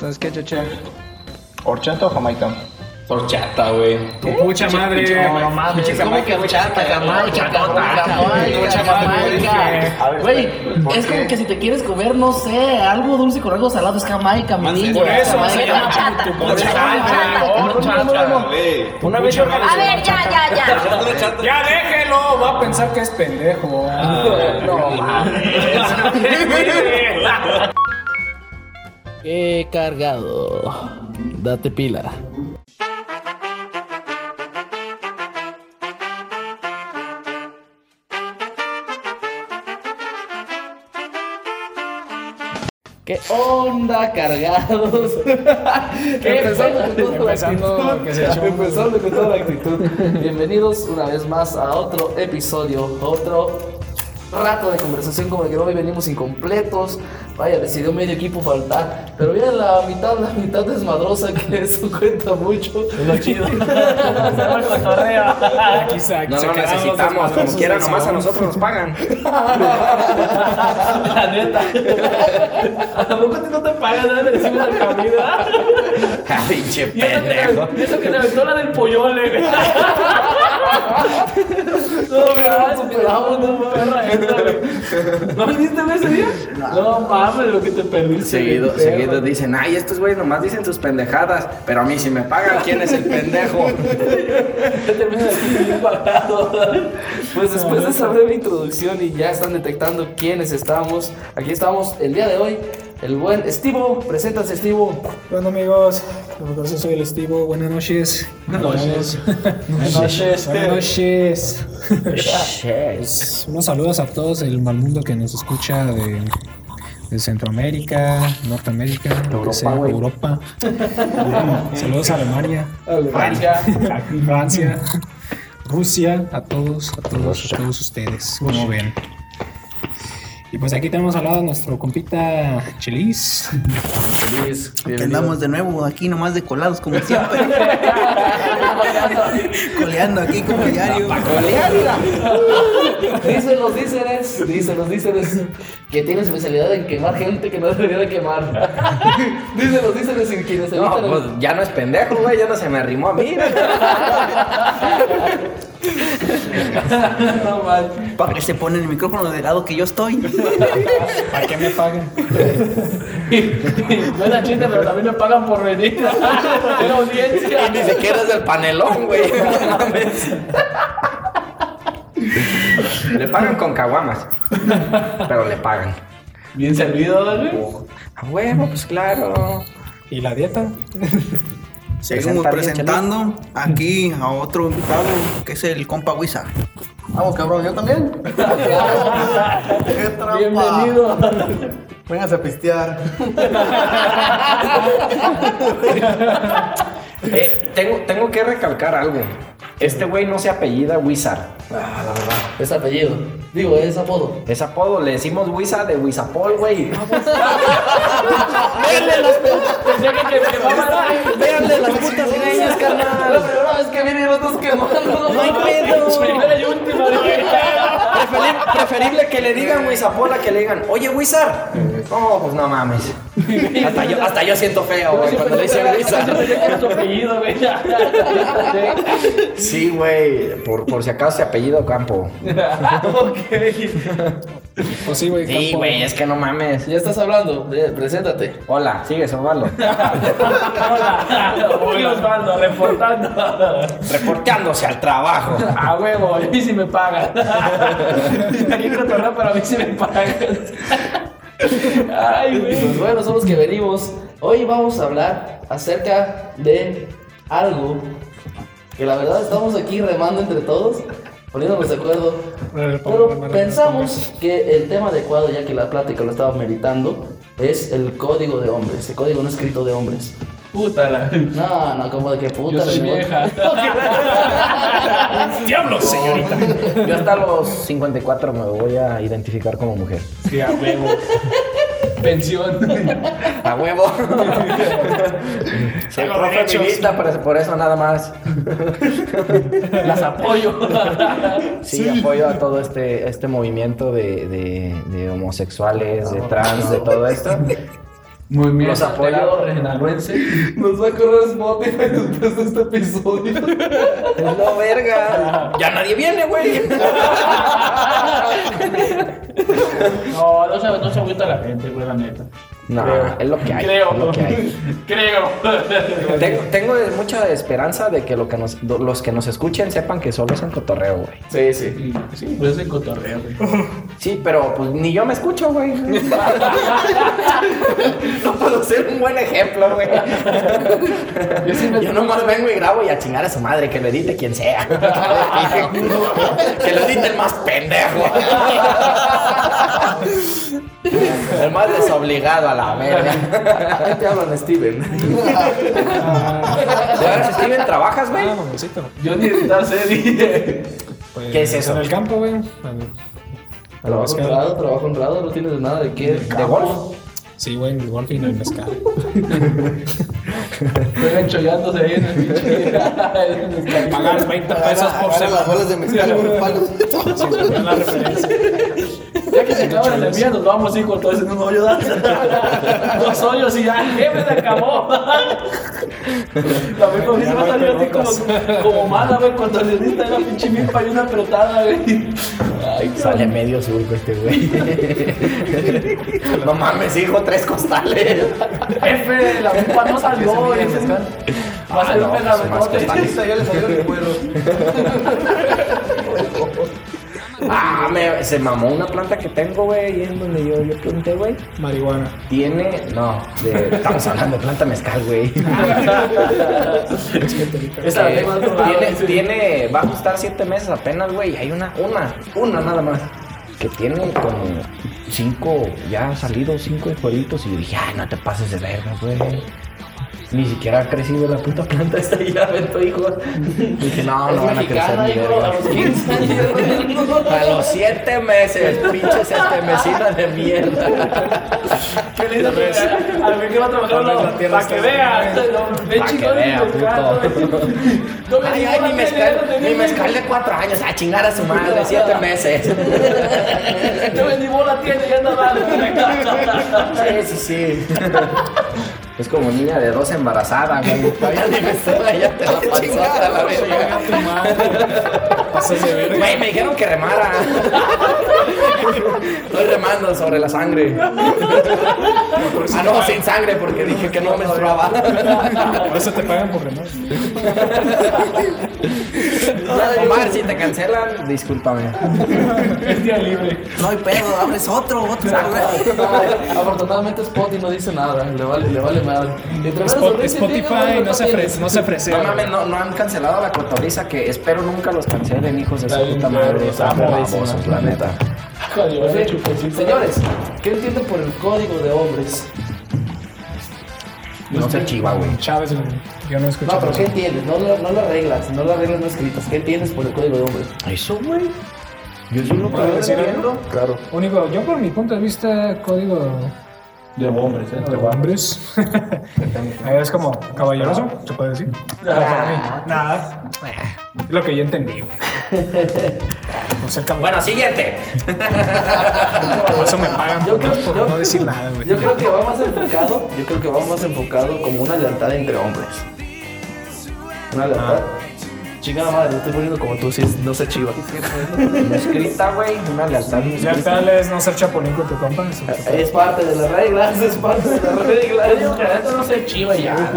Entonces, ¿qué chochea? ¿Horchata o jamaica? Horchata, güey. Tu pucha madre. No mames, Pinche ¿cómo que horchata, jamaica, jamaica. Güey, ¿Por es como que si te quieres comer, no sé, algo dulce con algo salado es jamaica, mi niño. Por eso jamaica. se llama. Horchata. Una vez yo A ver, ya, ya, ya. Ya déjelo, va a pensar que es pendejo. No mames. Qué cargado. Date pila. ¿Qué onda, cargados? Empezando con la Empezando actitud. lo que se. Empezando con toda la actitud. Bienvenidos una vez más a otro episodio, otro rato de conversación como el que hoy venimos incompletos. Vaya, decidió medio equipo faltar. Pero bien la mitad, la mitad desmadrosa que eso cuenta mucho. Es lo chido. Aquí se, aquí No se lo necesitamos, como quiera, nomás a nosotros nos pagan. La neta. ¿A poco a ti no te pagan nada de decirme la comida? Pinche Y eso que, pendejo. eso que le aventó la del pollole. No, pero superamos, no güey. ¿No viniste ese día? No mames, lo que te perdiste. Seguido, seguido dicen, ay, estos güeyes nomás dicen sus pendejadas, pero a mí si me pagan, ¿quién es el pendejo? Ya aquí bien. Pues después de esa breve introducción y ya están detectando quiénes estamos, aquí estamos el día de hoy. El buen Estivo, preséntase Estivo. Bueno amigos, yo soy el Estivo, buenas noches. Buenas noches. Buenas noches. Buenas noches. Pues, unos saludos a todos el mal mundo que nos escucha de, de Centroamérica, Norteamérica, que sea. Europa. saludos a Alemania, Francia. Francia, Rusia, a todos, a todos, a todos ustedes, como ven. Y pues aquí tenemos al lado a nuestro compita Chelis. Feliz. Que andamos de nuevo aquí nomás de colados como siempre. Coleando aquí como diario. Dicen los díceres, dicen los díceres que tiene especialidad en quemar gente que no debería de quemar. Dicen los díceres en quienes No, evitan pues ya no es pendejo, güey, ya no se me arrimó a mí. No man. Para que se pone el micrófono del lado que yo estoy. ¿Para qué me pagan? No era chiste, pero también me pagan por venir. En audiencia. Ni siquiera es del panelón, güey. Le pagan con caguamas, pero le pagan. Bien servido, güey. A huevo, pues claro. ¿Y la dieta? Seguimos bien, presentando aquí a otro invitado que es el compa Wizard. Vamos, cabrón, yo también. ¡Qué trampa! Bienvenido. Véngase a pistear. Eh, tengo, tengo que recalcar algo. Este güey no se apellida Wizard. Es apellido. Digo, es apodo. Es apodo, le decimos Wizard de Wizapol, güey. Véanle las putas greñas, carnal. La primera vez que viene los dos quemando. No hay pedo. Primera y última. Preferible, preferible que le digan Wizapol a que le digan, oye Wizard. No, pues no mames. Hasta yo, hasta yo siento feo, güey, cuando le dicen Wizard. güey. Sí, güey, por, por si acaso se apellido Campo. Pues sí, güey. Sí, güey, es que no mames. Ya estás hablando. eh, Preséntate. Hola, sigue Osvaldo. Hoy Osvaldo, reportando. Reporteándose al trabajo. A huevo, a mí sí me pagan. Aquí cotorreo, pero a mí sí me pagan. Ay, güey. Pues bueno, son los que venimos. Hoy vamos a hablar acerca de algo que la verdad estamos aquí remando entre todos, poniéndonos de acuerdo. Pero pensamos que el tema adecuado, ya que la plática lo estaba meritando, es el código de hombres, el código no escrito de hombres. Pútala. No, no, como de que puta. Yo soy vieja. Diablos, señorita. Yo hasta los 54 me voy a identificar como mujer. Sí, a huevo. Pensión. A huevo. Soy Tengo profe derechos. feminista, por, por eso nada más. Las apoyo. Sí, apoyo a todo este, este movimiento de, de- de homosexuales, de trans, de todo esto. Movimiento Los apoyo. Alterado Regionaluense. Nos va a correr Spotify después de este episodio. Es la verga. Ya nadie viene, güey. No, no se, no se agüita la gente, güey, la neta. No, Creo. es lo que hay. Creo. Es lo que hay. Creo. Tengo, tengo mucha esperanza de que, lo que nos, los que nos escuchen sepan que solo es un cotorreo, güey. Sí, sí. Sí, sí, pues es el cotorreo, güey. Sí, pero pues ni yo me escucho, güey. No puedo ser un buen ejemplo, güey. Yo sí Yo nomás vengo y grabo y a chingar a su madre, que lo edite quien sea. que lo edite el más pendejo. El más desobligado a la verga. Ahí te hablan, Steven. ¿De veras, Steven, trabajas, güey? Ah. Yo ni editar serie. Pues, ¿Qué es eso? En el campo, güey. En- Trabajo honrado, trabajo honrado, no tienes nada de qué. ¿De golf? Sí, güey, en el golf y en el mezcal. Estoy enchollando ahí en el pinche. Pagar 20 pesos por Agarra las semana. bolas de mezcal por palos. Sí, la referencia. Ya que se acaba la mía, nos vamos así con todo ese en un hoyo. Dos hoyos y ya, jefe, se acabó. La vez con va a salir así como, como mala, güey, cuando le diste la pinche milpa y una apretada, güey. Ay, Sale medio surco este güey. no mames, hijo, tres costales. Jefe, la milpa no salió, güey. Va a ser un no, costales. Ya le salió el cuero. Ah, me- se mamó una planta que tengo, güey, ahí en donde yo, yo pregunté, güey. Marihuana. Tiene, no, de- estamos hablando de planta mezcal, güey. Esa Eh, tiene, tiene, va a costar siete meses apenas, güey. Hay una, una, una nada más. Que tiene como cinco, ya ha salido cinco jueguitos. Y yo dije, ay, no te pases de verga, güey. Ni siquiera ha crecido la puta planta esta y ya aventó hijos. Dije, no, no van a crecer ni hijo, verga. a los 15 años. A los siete meses, pinche siete mesina de mierda. Qué lindo que a mí que va a trabajar Tal vez no, la tierra para que vea. Ve puto. Ay, ay, la mi mezcal, mi mezcal de cuatro años, a chingar a su madre, siete meses. Yo me ni bola tiene y anda mal. Sí, sí, sí. Es como niña de dos embarazada, güey. Todavía ni ya te la panzota la verga. Güey, me dijeron que remara. Estoy remando sobre la sangre. Ah, no, sin sangre, porque dije que no menstruaba. Por eso te pagan por remar. Omar, si te cancelan, discúlpame. Es día libre. No hay pedo, abres otro, otro. Afortunadamente Spotify no dice nada, le vale, le vale Spot- Spotify no se, ofrece, no se ofrece. No mames, no, no han cancelado la cotoriza que espero nunca los cancelen, hijos de su puta madre. está babosos, la neta. Señores, ¿qué entienden por el código de hombres? No se chiva, güey. Chávez. Yo no escucho. No, pero ¿qué entiendes? No, la- no las reglas, no las reglas no escritas. ¿Qué entiendes por el código de hombres? Eso, güey. Yo soy lo que ¿Puedo decir entiendo. algo? Claro. Único, yo por mi punto de vista, código De hombres, ¿eh? de hombres. es como caballeroso, se puede decir. Ah. Nada. Es lo que yo entendí. No. Bueno, siguiente. Por eso me pagan Yo por, no- creo- por yo- no decir nada, güey. Yo creo que va más enfocado, yo creo que va más enfocado como una lealtad entre hombres. Una lealtad. Chingada madre, me estoy poniendo como tú, si es- no sé chiva. Escrita, güey. Una lealtad Ya tal es no ser chapulín con tu compa. es parte de las reglas, es parte de las reglas. Yo digo no se chiva ya.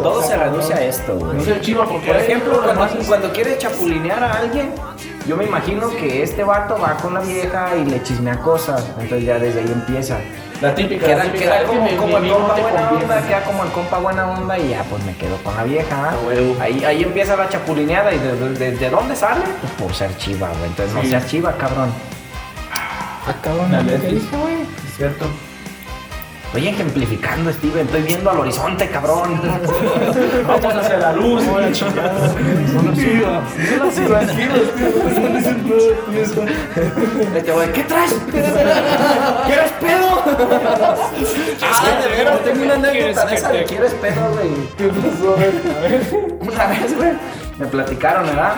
Todo se reduce a esto, güey. No se chiva porque Por ejemplo, lo cuando, cuando quiere chapulinear a alguien, yo me imagino que este vato va con la vieja y le chismea cosas. Entonces ya desde ahí empieza. La típica, Queda, la típica, queda que como, mi- como mi el compa buena conviene. onda, queda como el compa buena onda y ya pues me quedo con la vieja. A huevo. Ahí, ahí empieza la chapulineada y de, de- de- ¿de dónde sale? Pues por ser chiva, güey. Entonces no seas chiva, cabrón. Ah, cabrón, La ¿qué dice, güey? Es cierto. Estoy ejemplificando, Steven. Estoy viendo al horizonte, cabrón. Vamos hacia la luz. Este güey, ¿qué traes? ¿Quieres pedo? ah, de veras, tengo una anécdota de esa de ¿quieres pedo, güey? Una vez, güey, me platicaron, ¿verdad?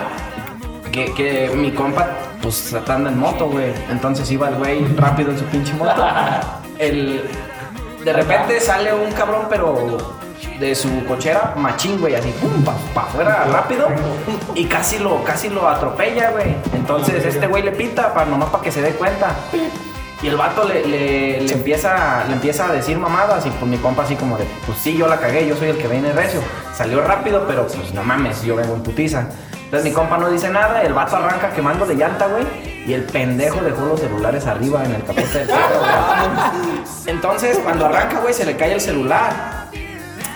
Que, que mi compa, pues, anda en moto, güey. Entonces iba el güey rápido en su pinche moto. El... de repente sale un cabrón, pero de su cochera, machín, güey, así, pum, pa, pa afuera rápido, y casi lo, casi lo atropella, güey. Entonces este güey le pita, para nomás para que se dé cuenta. Y el vato le, le- le empieza, le empieza a decir mamadas y pues mi compa así como de, pues sí, yo la cagué, yo soy el que viene recio. Salió rápido, pero pues no mames, yo vengo en putiza. Entonces mi compa no dice nada, el vato arranca quemando de llanta, güey. Y el pendejo dejó los celulares arriba en el capote del carro, güey. Entonces cuando arranca, güey, se le cae el celular.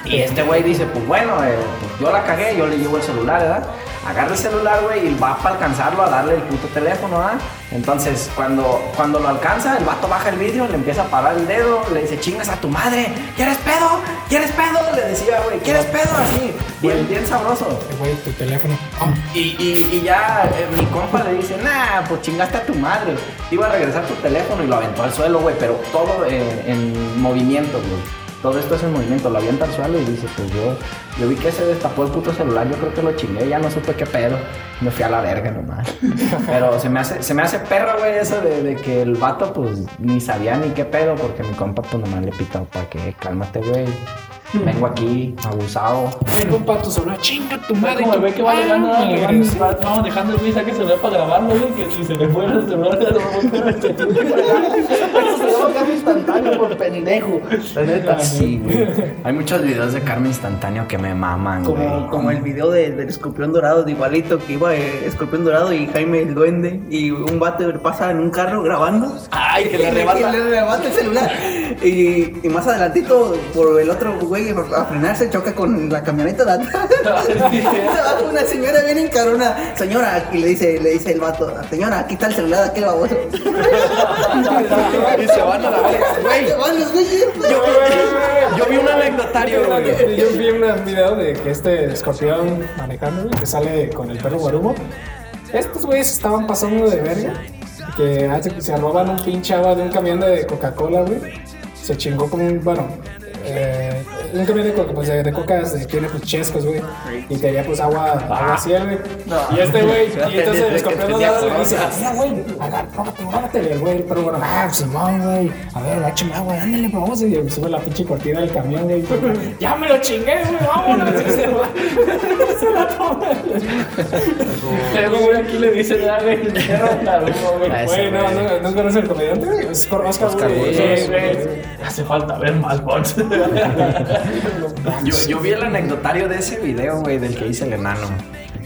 Y este güey dice, pues bueno, eh, pues yo la cagué, yo le llevo el celular, ¿verdad? Agarra el celular, güey, y va para alcanzarlo a darle el puto teléfono, ¿verdad? Entonces, cuando, cuando lo alcanza, el vato baja el vidrio, le empieza a parar el dedo, le dice, chingas a tu madre, ¿quieres pedo? ¿Quieres pedo? Le decía, güey, ¿quieres pedo? Así, bien, bien sabroso. Eh, Güey, tu teléfono. Ah, Y, y- y ya eh, mi compa le dice, nah, pues chingaste a tu madre. Iba a regresar tu teléfono y lo aventó al suelo, güey, pero todo eh, en movimiento, güey. Todo esto es en movimiento, lo avienta al suelo y dice, pues yo, yo vi que se destapó el puto celular, yo creo que lo chingué, ya no supe qué pedo. Me fui a la verga nomás. Pero se me hace, se me hace perro, güey, eso de, de que el vato, pues, ni sabía ni qué pedo, porque mi compa, pues, nomás le pitó para que, cálmate, güey. Vengo aquí, abusado. Ven, compa, tu celular, chinga tu madre. Como güey que va llegando, va- vamos dejando el güey, saque el celular para grabarlo, güey, que si se le fue el celular, ya lo vamos a se cambio instantáneo por pendejo. La neta. Sí, güey. Hay muchos videos de karma instantáneo que me maman, güey. Como, el video de- del escorpión dorado, de igualito, que iba eh, escorpión dorado y Jaime el duende, y un vato pasa en un carro grabando. Ay, que y le arrebata. y le arrebata el celular. Y, y más adelantito, por el otro güey, a frenarse, choca con la camioneta de atrás. Se baja una señora bien encarona. Señora, y le dice, le dice el vato, señora, aquí está el celular de aquel baboso. Y se van a la verga. Güey, Se van los güeyes. yo vi un anecdotario, güey. Yo vi un de que este escorpión manejando, que sale con el perro guarumo. Estos güeyes estaban pasando de verga. Que hace que se roban un pinche de un camión de Coca-Cola, güey. Se chingó como un, bueno, eh, un camión de, coca, pues, de, de tiene pues chescos, güey. Y tenía pues agua, agua ciel, güey. Y este güey, y entonces el escorpión dorado le dice, mira, güey, el güey. Pero bueno, ah, pues Simón, güey. A ver, échame agua, ándale, pues vamos. Y sube la pinche cortina del camión, güey. Ya me lo chingué, güey, vámonos. Y se va. Se la toma. Luego, güey, aquí le dicen, ah, güey, el perro tarugo, güey. Ah, ese Güey, no, no, no conoces el comediante, güey. Es Oscar güey. Hace falta ver más bots. Yo, vi el anecdotario de ese video, güey, del que hice el enano.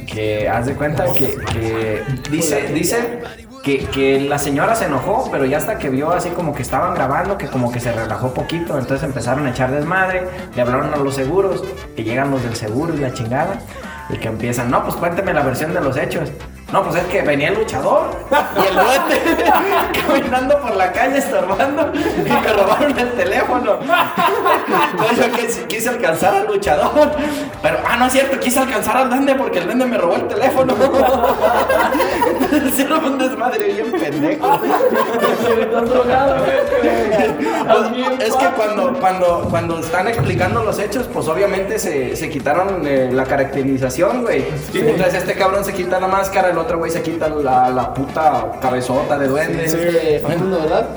Que haz de cuenta que, que dice, dice que, que la señora se enojó, pero ya hasta que vio así como que estaban grabando, que como que se relajó poquito, entonces empezaron a echar desmadre, le hablaron a los seguros, que llegan los del seguro y la chingada, y que empiezan, no, pues cuénteme la versión de los hechos. No, pues es que venía el luchador y el duende caminando por la calle estorbando y me robaron el teléfono. Entonces yo quise, alcanzar al luchador. Pero, ah, no es cierto, quise alcanzar al duende porque el duende me robó el teléfono. Hicieron un desmadre bien pendejo. Pues, es que cuando, cuando, cuando están explicando los hechos, pues obviamente se, se quitaron eh, la caracterización, güey. Entonces este cabrón se quita la máscara, el otro güey se quita la, la puta cabezota de duende. Este, Facundo, ¿verdad?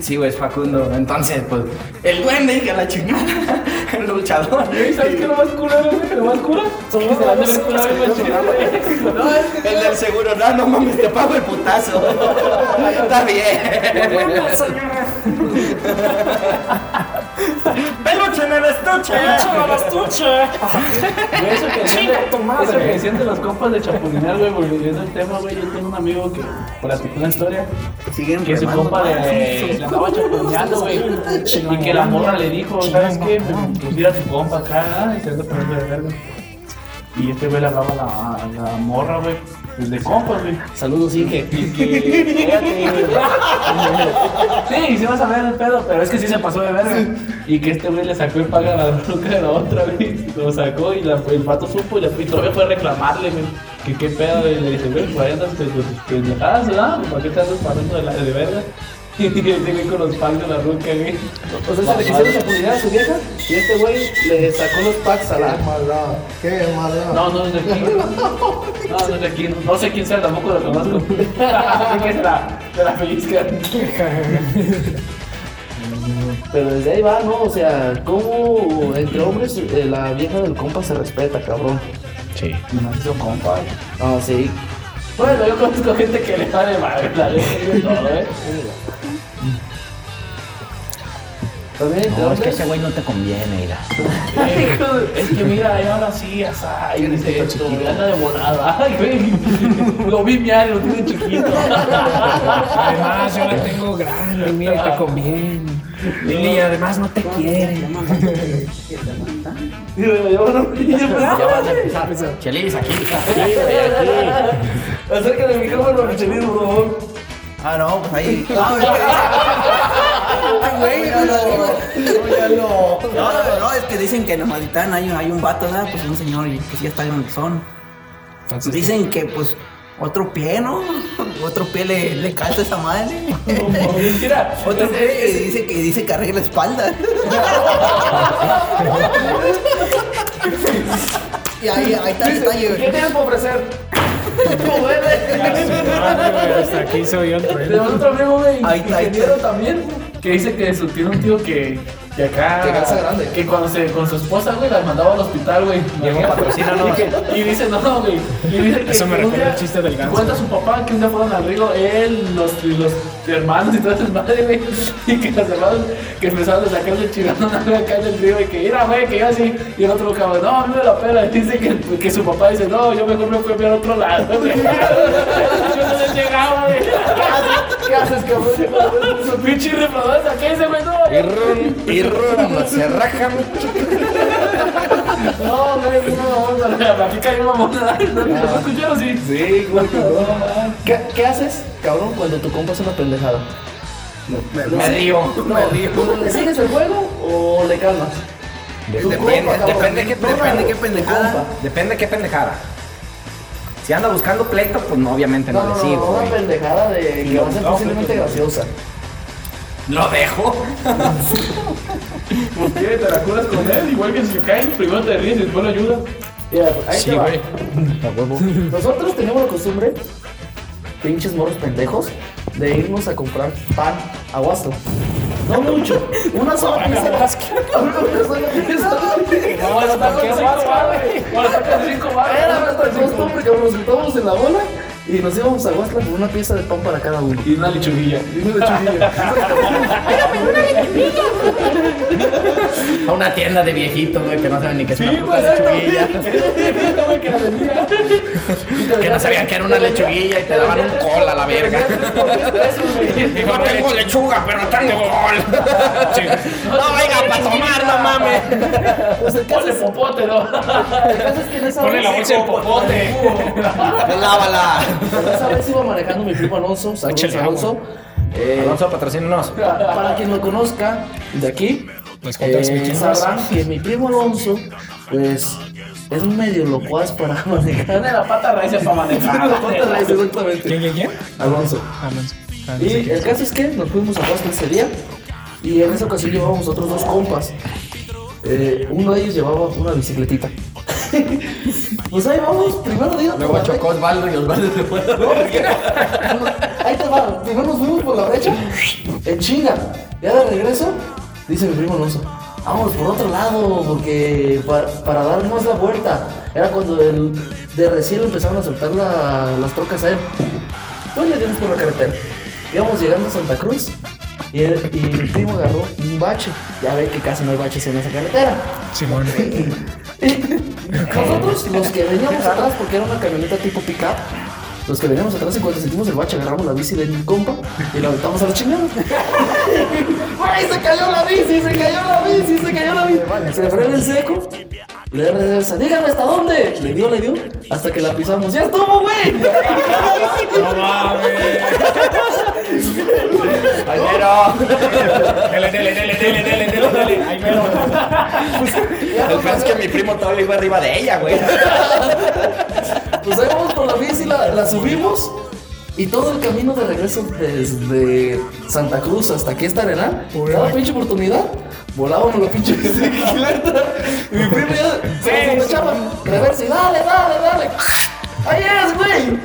Sí, güey, es Facundo. Entonces, pues, el duende que la chingada, el luchador. ¿Y sabes qué lo más culero, güey? Lo más cura? Son los güey. El del seguro, no, no mames, te pago el putazo. Está bien. Peluche en el estuche. Güey, eso que decían de, eso que decían de los compas de chapulinear, güey, volviendo al tema, güey, yo tengo un amigo que platicó una historia Siguen que su compa le, le andaba chapulineando, güey, y que la morra le dijo, ¿sabes qué? Pues ir a tu compa acá, ¿ah? y se anda poniendo de verga. Y este güey le hablaba a la, a la morra, güey, pues de compas, güey. Saludos, Inge. Y que, sí, sí vas a ver el pedo, pero es que sí se pasó de verga. Y que este güey le sacó el paga a la ruca de la otra, güey. Lo sacó y la- el vato supo y, la, y todavía fue a reclamarle, güey. Que qué pedo, y le dice, güey, pues ahí andas pendejadas, ¿verdad? ¿Para qué te andas pasando de, la, de verga? Y este güey con los packs de la ruca, güey. O sea, se le quisieron chapulinear a su vieja y este güey le sacó los packs a la. Qué maldad. No, no es de aquí. No, no es de aquí. No sé quién sea, tampoco lo conozco. Así que se la, se la pellizca. Pero desde ahí va, ¿no? O sea, ¿cómo entre hombres eh, la vieja del compa se respeta, cabrón? Sí. No es un compa. No, sí. Bueno, yo conozco gente que le vale madre la ley y todo, ¿eh? También No, es que ese güey no te conviene, mira. Es que mira, y ahora sí, asá, y dice esto, y anda de volada. Ay, güey. Lo vi miar y lo tiene chiquito. Además, yo la tengo grande, mira, te conviene. Lili, además no te quiere. Y yo Ya van a empezar. Chelis, aquí. Acerca del micrófono, Michelin, por favor. Ah, no, pues ahí. No, güey, no, no, no, no, no, es que dicen que en Amaditán hay, hay un vato, ¿verdad? Pues un señor y que sí está grandezón. Entonces, Dicen que, pues, otro pie, ¿no? Otro pie le, le calza esa madre. Mira, Otro pie que dice que dice que arregla la espalda. y ahí, ahí está el detalle, ¿Qué tienes para ofrecer? ¿Cómo madre, güey, hasta aquí soy yo. Tenemos otro amigo, güey, Ahí está. también, que dice que su, tiene un tío que, que acá... Que calza grande. Que cuando se, con su esposa, güey, la mandaba al hospital, güey. Diego, patrocínanos. Y, y dice, no, no, güey. Y dice que Eso me recuerda el chiste del ganso. Cuenta su papá que un día fueron al río, él, los, los hermanos y toda su madre, güey. Y que los hermanos que empezaron a sacarle chingando algo acá del río y que, mira, güey, que yo así. Y el otro cabrón, no, a mí me la pela. Y dice que, que su papá dice, no, yo mejor me fui a otro lado, güey. Yo no les llegaba, güey. ¿Qué haces, cabrón? Su pinche reproducción, ¿qué dice, güey? No, Y ron, y ron, se raja no, güey, no, no, no, aquí cayó una moneda. ¿No escucharon? Sí. Sí, güey, ¿Qué, ¿Qué haces, cabrón, cuando tu compa es una pendejada? Me río. No, ¿Le sigues el juego o le calmas? Depende, depende qué depende qué pendejada. Depende qué pendejada. Si anda buscando pleito, pues no, obviamente no, No, no, le no, sigo, una güey. pendejada de que va a ser No, posiblemente no, no. graciosa. Lo dejo. Pues que te la curas con él, igual que si se caen, primero te ríes y después lo ayudas. Mira, ahí Sí, te va. güey. A huevo. Nosotros teníamos la costumbre, pinches morros pendejos, de irnos a comprar pan a Guasto. No mucho, una sola pieza. Una sola pieza. Vamos a sacar cinco. Era nuestra costumbre que nos juntábamos en la bola y nos íbamos a Huastla con una pieza de pan para cada uno. Y una lechuguilla. Y una lechuguilla. A una tienda de viejitos, güey, que no saben ni qué es una puta pues, lechuguilla. que no sabían que era una lechuguilla y te daban un col a la verga. Digo, tengo lechuga, pero no tengo col. No, venga, para tomar, no mames. Pues el caso Ponle es, popote, ¿no? el caso es que en esa Ponle la vez, bolsa popote. Lávala. esa vez iba manejando mi primo Alonso, saludos Alonso. Eh, Alonso, patrocínanos. Para quien lo conozca de aquí, Pues, ¿cuántos eh, sabrán que mi primo Alonso, pues, es un medio locuaz para manejar. Tiene la pata raíz para manejar. La pata raíz, exactamente. ¿Quién, quién, quién? Alonso. Alonso. Ah, no sé Y el caso es que nos fuimos a Huasca ese día y en esa ocasión llevábamos otros dos compas. Eh, uno de ellos llevaba una bicicletita. pues ahí vamos, primero digo. Luego chocó Osvaldo y Osvaldo se fue. Ahí te va. Primero nos fuimos por la brecha. En chinga. Ya de regreso, dice mi primo Alonso. Vamos por otro lado, porque para, para dar más la vuelta. Era cuando el, de recién empezaron a soltar la- las trocas a él. Pues le dimos por la carretera. Íbamos llegando a Santa Cruz. Y, el- y mi primo agarró un bache. Ya ve que casi no hay baches en esa carretera. Simón. Nosotros, los que veníamos atrás, porque era una camioneta tipo pick-up, los que veníamos atrás, en cuanto sentimos el bache, agarramos la bici de mi compa y la aventamos a la chingada. ¡Ay, se cayó la bici! ¡Se cayó la bici! ¡Se cayó la bici! Se frena en seco. Le da reversa. Dígame hasta dónde. Le dio, le dio. Hasta que la pisamos. ¡Ya estuvo, güey! No mames. Ay, pero. Dele, dele, dele, dele, dele, dele, dele. Ay, pero. El peor es que mi primo todavía iba arriba de ella, güey. Pues ahí vamos por la bici, la, la subimos. Y todo el camino de regreso desde Santa Cruz hasta aquí hasta Arenal, cada pinche oportunidad, volábamos la pinche bicicleta. Y mi primo ya se nos echaba reversa y dale, dale, dale. ¡Ahí es, güey!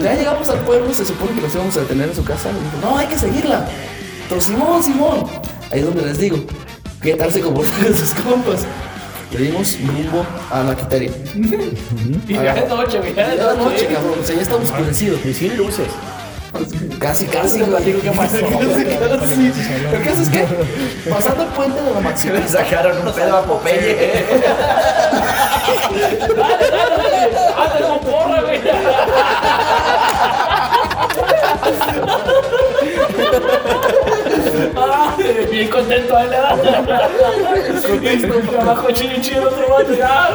Ya llegamos al pueblo, se supone que nos íbamos a detener en su casa. Y dijo, no, hay que seguirla. vato, Simón, Simón. Ahí es donde les digo, ¿qué tal se comportan sus compas? Le dimos rumbo a la quiteria. Y ya es noche, güey. Ya es noche, noche. cabrón, o sea, ya estaba oscurecido. Y sin luces. Casi, casi, güey. ¿Qué pasó? Casi, casi. El caso es que, pasando el puente de la Maximiliana, Le sacaron un pedo a Popeye. ¡Ah, te lo porra, güey! Bien contento a él, ¿verdad? Trabajo otro vato, ya,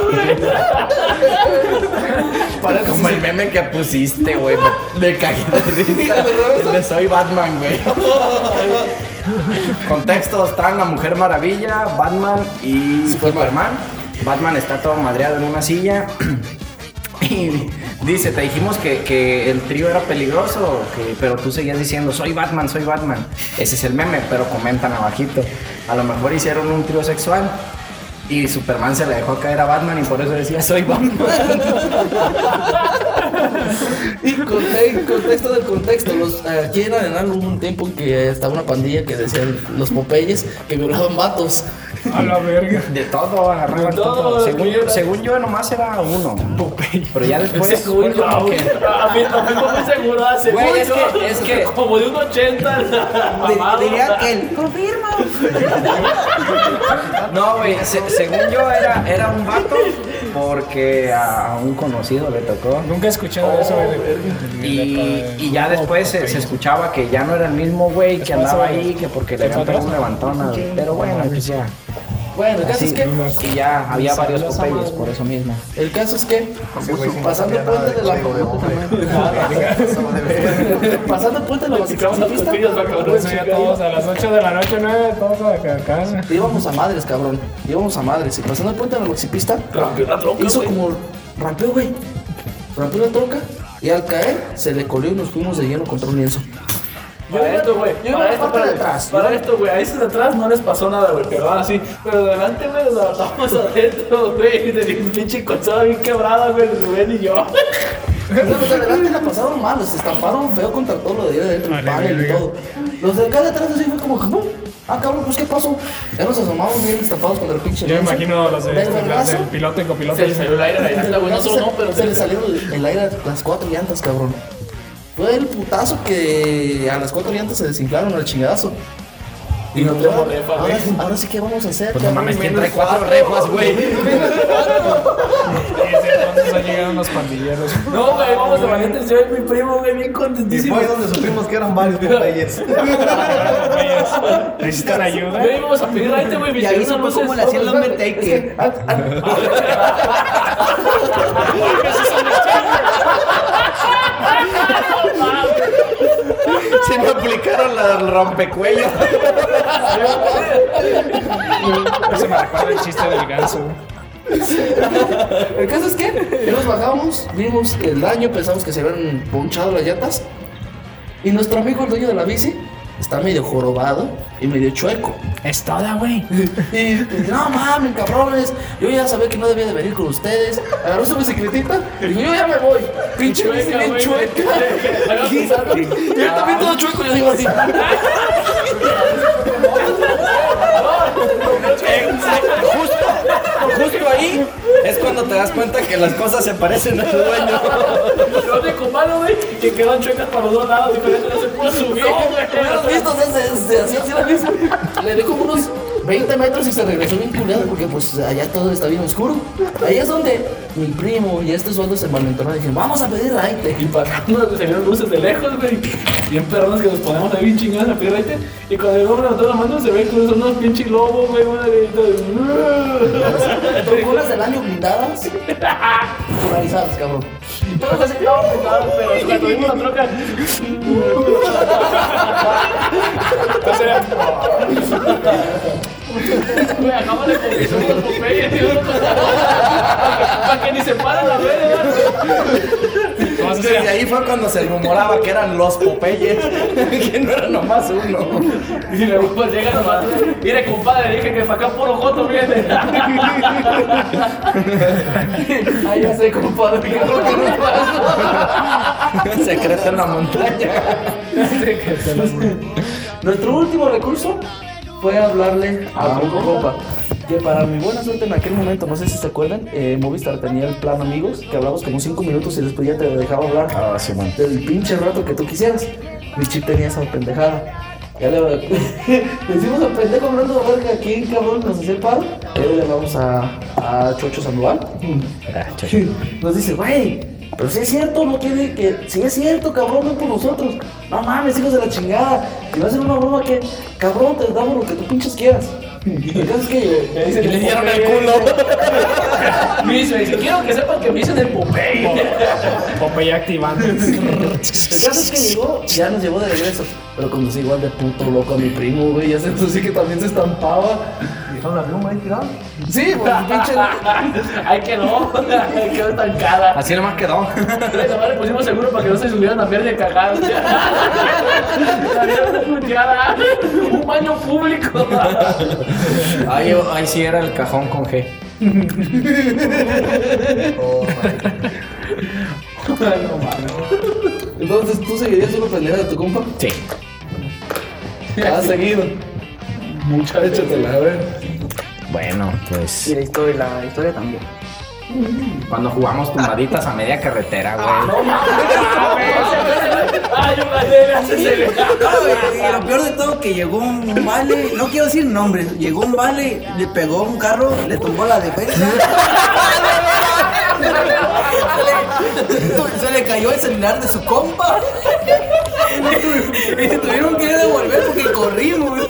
güey. Como el meme que pusiste, güey. Me cagué de risa. De Soy Batman, güey. Contexto, están la Mujer Maravilla, Batman y Superman. Batman está todo madreado en una silla. Y dice, te dijimos que, que el trío era peligroso, que, pero tú seguías diciendo, soy Batman, soy Batman. Ese es el meme, pero comentan abajito. A lo mejor hicieron un trío sexual y Superman se le dejó caer a Batman y por eso decía, soy Batman. Y conte- contexto del contexto, los, aquí en Arenal hubo un tiempo que estaba una pandilla que decían los Popeyes que violaban vatos. A la verga. De todo, agarraban De todo, todo. Según yo, según yo, nomás era uno. Pero ya después. Según yo, como güey. que- A mí no me muy seguro, ah, según Güey, es yo. que- es que- Como de un 80. mamado. Di- Diría que él. Confirmo. No, güey, se- según yo era, era un vato porque a, un conocido le tocó. Nunca he escuchado eso, güey. Y, y ya después se, se escuchaba que ya no era el mismo güey que andaba ahí, que porque le habían pegado un levantón. a- Pero bueno, pues ya. Bueno, el caso Así, es que, y ya había varios popeyes por eso mismo. el caso es que, pasando el puente de la pasando el puente de la Pues chingar. todos a las 8 de la noche, 9, todos a la casa. íbamos a madres, cabrón, íbamos a madres. Y pasando el puente de la troca, hizo como, rampeó, güey, rampeó la troca y al caer se le colió y nos fuimos de lleno contra un lienzo. Para esto, güey. Yo Para la esto, para, atrás. para esto, güey. A esos de atrás no les pasó nada, güey. Pero ahora sí. Pero de adelante, güey, nos adaptamos adentro, güey. Tenía un pinche colchada bien quebrada, güey. Rubén y yo. Los de adelante la pasaron mal, se estamparon feo contra todo lo de ahí adentro, el panel y todo. Los de acá de atrás así fue como, "¿Cómo? ah cabrón, pues qué pasó. Ya nos asomamos bien estampados contra el pinche Yo me imagino los de, Del piloto y copiloto. Se le salió el aire la llanta, güey. Nosotros no, pero se le salieron el, aire las cuatro llantas, cabrón. Fue el putazo que a las cuatro llantas se desinflaron al chingadazo. Y no tenemos refa, güey. ahora, ahora sí que vamos a hacer, Pues no mames, ¿quién trae cuatro refas, güey? Y desde entonces han llegado unos pandilleros. No, güey, vamos de valientes. Yo y mi primo, güey, bien Y contentísimo. fue donde supimos que eran varios Popeyes. ¿Necesitan ayuda? Güey, íbamos a pedir raite, güey. Y ahí supo cómo le hacía el Undertaker. Se me aplicaron la del rompecuello. Se me recuerda el chiste del ganso. El caso es que nos bajamos, vimos el daño, pensamos que se habían ponchado las llantas. Y nuestro amigo, el dueño de la bici, está medio jorobado y medio chueco. Es toda, güey. Y, no mames, cabrones, yo ya sabía que no debía de venir con ustedes. Agarró su bicicletita y dijo, yo ya me voy. Pinche Chueca, bien chueca. Y él también todo chueco, yo digo así. Justo ahí es cuando te das cuenta que las cosas se parecen a su dueño. Único malo, güey, que quedan chuecas para los dos lados y con eso no se puede subir, ¿Hubieras güey. visto? Se, hacía así la misma. Le dio como unos 20 metros y se regresó bien culeado porque pues allá todo está bien oscuro. Ahí es donde mi primo y este sueldo se malentonaron y dijeron, vamos a pedir raite. Y pasando se vieron luces de lejos, güey. Bien perrones que nos ponemos ahí bien chingados a pedir raite. Y cuando el hombre levantó la mano se ve que son unos pinches lobos, güey. todo. Troconas del año blindadas, polarizadas, cabrón. Todos así, no, no, pero cuando vimos la troca. Güey, acabamos de conquistar los Popeyes, tío. Para que ni se paren la verga. Desde ahí fue cuando se rumoraba que eran los Popeyes, que no era nomás uno. Y luego pues llega nomás. Mire, compadre, dije que para acá puro joto viene. Ay, ya sé, compadre, que no me pasa. Secreto en la montaña. Nuestro último recurso fue hablarle a un compa. Que para mi buena suerte en aquel momento, no sé si se acuerdan, eh, Movistar tenía el plan amigos, que hablamos como 5 minutos y después ya te dejaba hablar Ah, sí, man. del pinche rato que tú quisieras. Mi chip tenía esa pendejada. Ya le, le hicimos al pendejo hablando de verga, ¿quién cabrón nos hacía el paro? Le llamamos a, a Chocho Sandoval. Ah, chacho. Nos dice, güey, pero si es cierto, no quiere que. Si es cierto, cabrón, ven por nosotros. No mames, hijos de la chingada. Si no hacen una broma que, cabrón, te damos lo que tú pinches quieras. El caso es que Y le dieron el culo. Me dice, quiero que sepan que me dicen el Popeye. Popeye activando. El caso es que llegó, ya nos llevó de regreso. Pero conocí igual de puto loco a mi primo, güey. Ya sentó así que también se estampaba. Dejaron la pluma ahí tirada. Sí, pues pinche. Ay, quedó. Quedó estancada. Así nomás quedó. Nomás le pusimos seguro para que no se subieran a mierda de cagada. La mierda puteada. Un baño público. Ahí, ahí sí era el cajón con G. Ay, no. Entonces, ¿tú seguirías una pendeja de tu compa? Sí. Has seguido. Muchas Échatela, a ver. Bueno, pues. Y la historia, la historia también. Cuando jugamos tumbaditas a media carretera, güey. Ay, acelerar. No, y lo peor de todo que llegó un vale, no quiero decir nombre, llegó un vale, le pegó un carro, le tumbó la defensa. Se le cayó el celular de su compa. Y se tuvieron que devolver porque corrimos.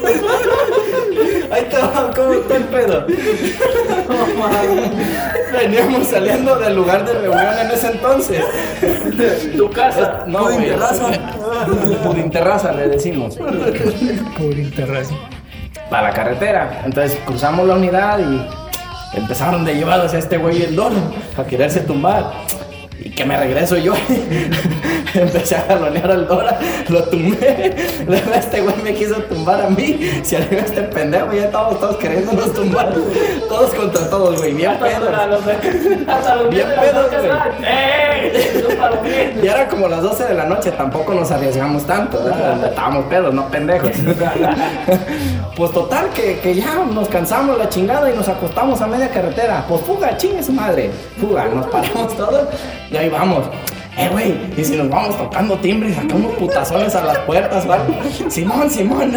Ahí te va, ¿cómo está el pedo? Veníamos saliendo del lugar de reunión en ese entonces. Tu casa. No, güey. Pudinterraza. Pudinterraza le decimos. Para la carretera. Entonces cruzamos la unidad y empezaron de llevados a este güey el dono a quererse tumbar. Y que me regreso yo. Empecé a jalonear al Dora, lo tumbé. Luego este güey me quiso tumbar a mí. Si arriba este pendejo, ya estábamos todos queriéndonos tumbar. Todos contra todos, güey. Bien Hasta pedo. los hasta los Bien pedos, güey. niños. Ya era como las 12 de la noche, tampoco nos arriesgamos tanto, ¿verdad? estábamos pedos, no pendejos. pues total, que, que ya nos cansamos la chingada y nos acostamos a media carretera. Pues fuga, chingue su madre. Fuga, nos paramos todos y ahí vamos. Eh, güey, y si nos vamos tocando timbre y sacamos putazones a las puertas, ¿vale? Simón, Simón.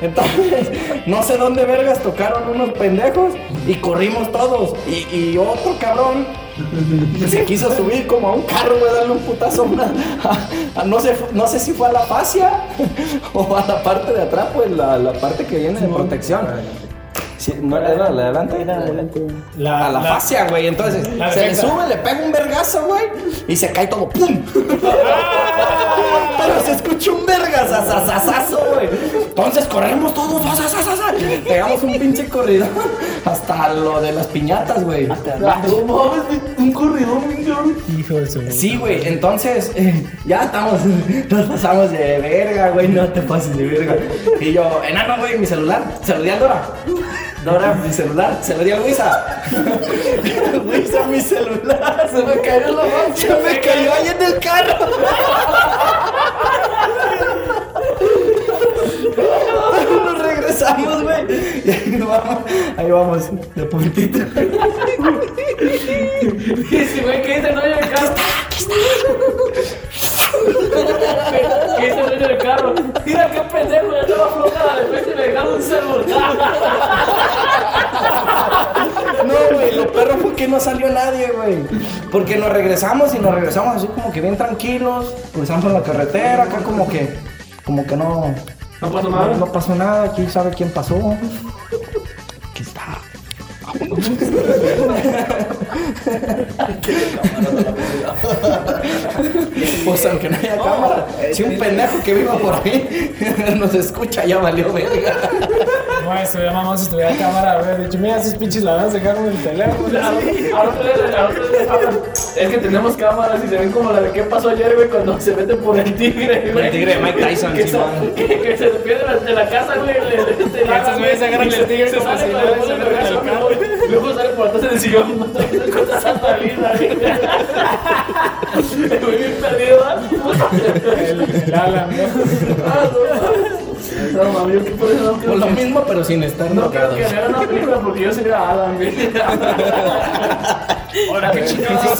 Entonces, no sé dónde vergas tocaron unos pendejos y corrimos todos. Y, y otro cabrón se quiso subir como a un carro, güey, darle un putazo a una- a- a- no, sé, no sé si fue a la fascia o a la parte de atrás, pues la, la parte que viene de protección. Sí, ¿No era la de adelante? La, A la fascia, güey. Entonces, la se le sube, le pega un vergazo, güey, y se cae todo, ¡pum! Pero se escucha un vergazazazazo, güey. Entonces corremos todos, pegamos un pinche corridor hasta lo de las piñatas, güey. No mames, un cabrón. Hijo de su. Sí, güey, entonces eh, ya estamos, nos pasamos de verga, güey, no te pases de verga. Y yo, enano, güey, mi celular, se lo di a Dora. Dora, mi celular, se lo di a Luisa. Luisa, mi celular, se me cayó en la mano, se me cayó ahí en el carro. Nos regresamos, güey. Y ahí vamos, ahí vamos, de puntito. Y si güey, ¿qué dice el dueño del carro? ¿Qué dice el dueño del carro? Mira qué pendejo, ya estaba floja la defensa y me dejaron un celular. No, güey, lo perro fue que no salió nadie, güey. Porque nos regresamos y nos regresamos así como que bien tranquilos, cruzamos la carretera, acá como que, como que no, No pasó nada. no pasó nada, aquí sabe quién pasó. Aquí está. Pues aunque no haya cámara, si un pendejo que viva por ahí nos escucha, ya valió verga. No, estuviera mamá si estuviera cámara, haber dicho, mira, esos pinches ladrones dejaron el teléfono. Ahora ustedes- ahora ustedes hablan. Es que tenemos cámaras y se ven como la de qué pasó ayer, güey, cuando se mete por el tigre, güey. El tigre de Mike Tyson, que, que, que se pierde de la, casa, güey. Le, le, le, le- estos güeyes agarran el tigre como si no se regazo, el carro. Luego sale por atrás en el sillón. No te cuenta santa vida, güey. El güey bien perdido, el Alan, ¿no? Que por eso no creo Por lo que- mismo, pero sin estar No creo que una película porque yo sería Adam, güey. Ahora, qué chingados.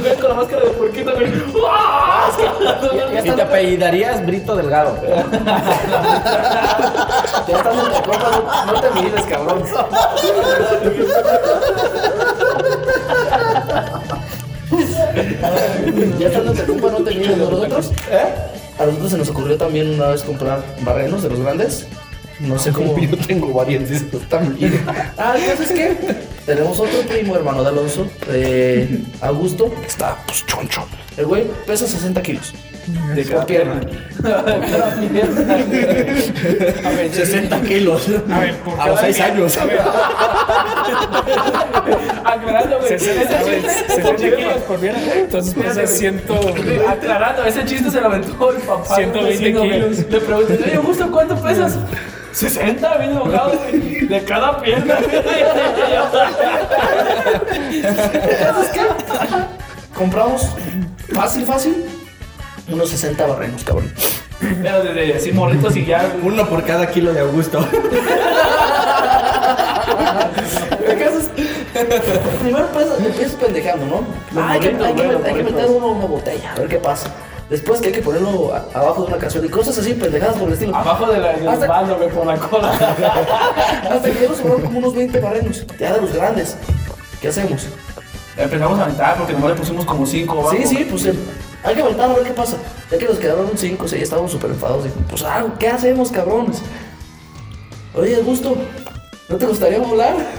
Güey con la máscara de puerquito, güey. ¡Ah! Y te apellidarías Brito Delgado. Ya estamos en la copa, no, te mires, cabrón. ya estando en la copa, no te mires. Nosotros, a nosotros se nos ocurrió también una vez comprar barrenos de los grandes. No sé cómo. Yo tengo varias de estos también. Ah, el caso es que tenemos otro primo hermano de Alonso, eh, Augusto, que está pues choncho. El güey pesa 60 kilos. De cada pierna. Cada pierna. 60 kilos. A ver, por A los cada 6 día- años. A ver, güey. 60 Ese chiste- ese 60 chiste- kilos por pierna. Entonces pesa 100. Aclarando, ese chiste se lo aventó el papá. 120 vecino, güey. kilos. Le pregunté, oye, Augusto, ¿cuánto pesas? 60, bien enojado, güey. De cada pierna. ¿Sabes qué? Compramos fácil, fácil, unos 60 barrenos, cabrón. Pero desde así morritos y ya. Uno por cada kilo de Augusto. El caso es, primero empiezas, empiezas pendejando, ¿no? Hay, que, hay meter uno una botella, a ver qué pasa. Después que hay que ponerlo a- abajo de una canción y cosas así, pendejadas por el estilo. Abajo de la, güey, por la cola. Hasta que ya nos sobraron como unos 20 barrenos, ya de los grandes. ¿Qué hacemos? Empezamos a aventar porque nomás le pusimos como 5 abajo. Sí, sí, pues eh, hay que aventar a ver qué pasa. Ya que nos quedaron 5, o sea, ya estábamos súper enfadados. Y, pues, ah, ¿qué hacemos, cabrones? Oye, Augusto, ¿no te gustaría volar?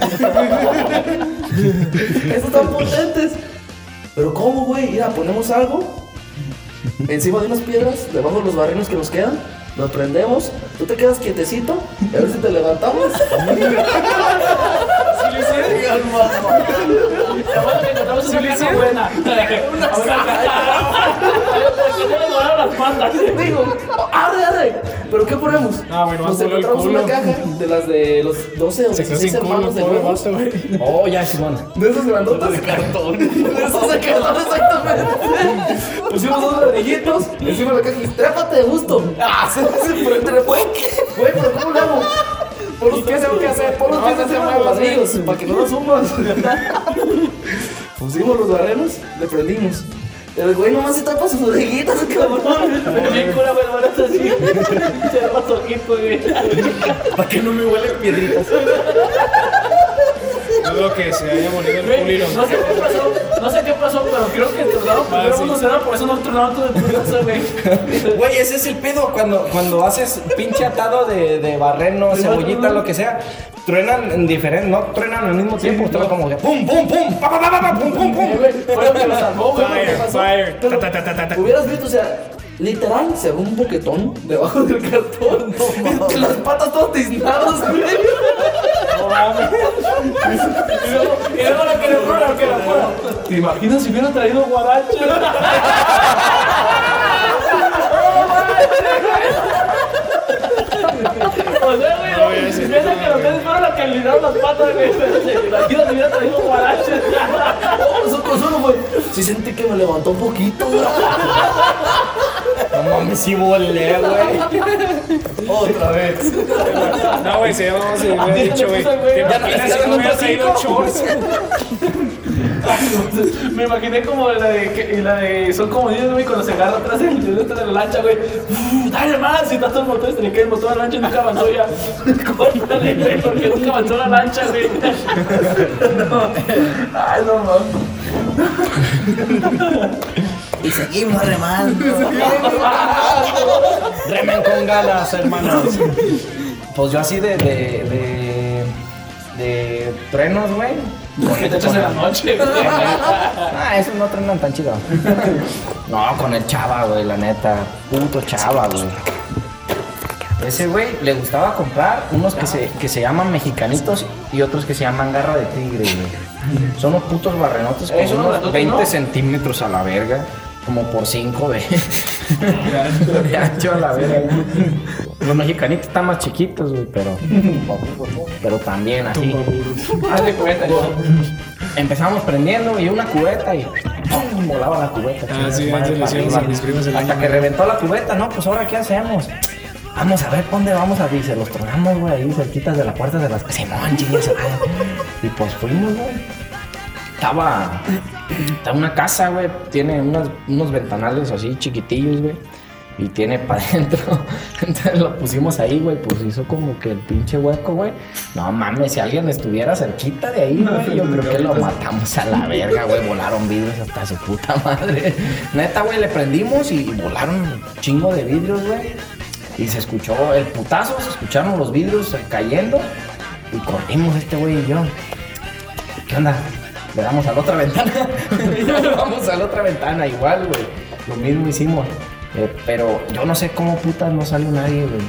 Estos están potentes. Pero, ¿cómo, güey? Mira, ponemos algo encima de unas piedras, debajo de los barrenos que nos quedan. Lo prendemos, tú te quedas quietecito, a ver si te levantamos. Le caja buena. Una le las patas. Digo, arre, arre. ¿Pero qué ponemos? Ah, bueno, Nos encontramos una caja de las de los 12 o Se quedó 16 sin culo, hermanos de güey. Oh, ya, Simón. De esos grandotes. De cartón. De esos de cartón, exactamente. Pusimos dos ladrillitos encima de la caja y trépate de gusto. Ah, se. Güey, güey, pero ¿cómo lo hago? Por los pies tengo que hacer, por los pies encima de los ladrillos, para que no los sumas. Pusimos los barrenos, le prendimos. El güey nomás se tapa sus orejitas, cabrón. Cura, güey, ahora está así. Se da más ojito, güey. Para que no me huelen piedritas. Dudo que se haya molido el lo- No sé qué pasó, no sé qué pasó, pero creo que tronaron primero sí. uno cero, por eso no tronaron todo el putazo, güey. Güey, ese es el pedo cuando, cuando haces pinche atado de, de barreno, cebollita, lo que sea. Truenan en diferente, no truenan al mismo tiempo, truenan como que pum, pum, pum, pa, pa, pa, pa, pum, pum, pum. Fue lo que lo salvó, güey. Fire, fire. Ta, ta, ta, ta, ta. Hubieras visto, o sea, literal, se ve un boquetón debajo del cartón. Las patas todas tiznadas, güey. Y luego, y luego la que le fuera, la que le fuera. ¿Te imaginas si hubiera traído guaracha? O sea, güey, no, piensa que los dedos fueron las que le libraron las patas, güey. ¿Te imaginas si hubiera traído guaracha? Eso consuelo, güey. Sí sentí que me levantó un poquito, güey. No mames, sí volé, güey. Otra vez. No, güey, se llama, se hubiera dicho, güey. ¿Te imaginas si no hubiera traído shorts? Me imaginé como la de, que- la de son como niños, güey, cuando se agarra atrás del dentro de la lancha, güey. Uf, Dale más, y tantos motores, tenía que el motor de la lancha y nunca avanzó ya. Córtale, güey, porque nunca avanzó la lancha, güey. Ay, no mames. Y seguimos remando. Remen con ganas, hermanos. Pues yo así de, de, de, de truenos, güey. Que te echas en la noche, güey. Ah, esos no truenan tan chido. No, con el chava, güey, la neta. Puto chava, güey. Ese güey le gustaba comprar unos que se, que se llaman mexicanitos y otros que se llaman garra de tigre, güey. Son unos putos barrenotes con son unos grandotes, 20 ¿no? centímetros a la verga. Como por 5 de, de ancho a la verga. Los mexicanitos están más chiquitos, güey, pero. Pero también así. Haz de cuenta, yo. Empezamos prendiendo y una cubeta y ¡pum! volaba la cubeta. Ah, sí, madre, le hicimos a mis primos el Hasta año que reventó la cubeta, ¿no? Pues ahora qué hacemos. Vamos a ver, ¿pa' ¿dónde vamos a? Y se los tronamos, güey, ahí cerquitas de la puerta de las Simón, madre. Y pues fuimos, güey. Estaba, estaba una casa, güey. Tiene unas- unos ventanales así chiquitillos, güey. Y tiene para adentro. Entonces lo pusimos ahí, güey. Pues hizo como que el pinche hueco, güey. No mames, si alguien estuviera cerquita de ahí, güey, yo creo que lo matamos a la verga, güey. Volaron vidrios hasta su puta madre. Neta, güey, le prendimos y volaron un chingo de vidrios, güey. Y se escuchó el putazo, se escucharon los vidrios cayendo. Y corrimos este güey y yo. ¿Qué onda? Le damos a la otra ventana. Le vamos a la otra ventana, igual, güey. Lo mismo hicimos. Eh, pero yo no sé cómo putas no salió nadie, güey.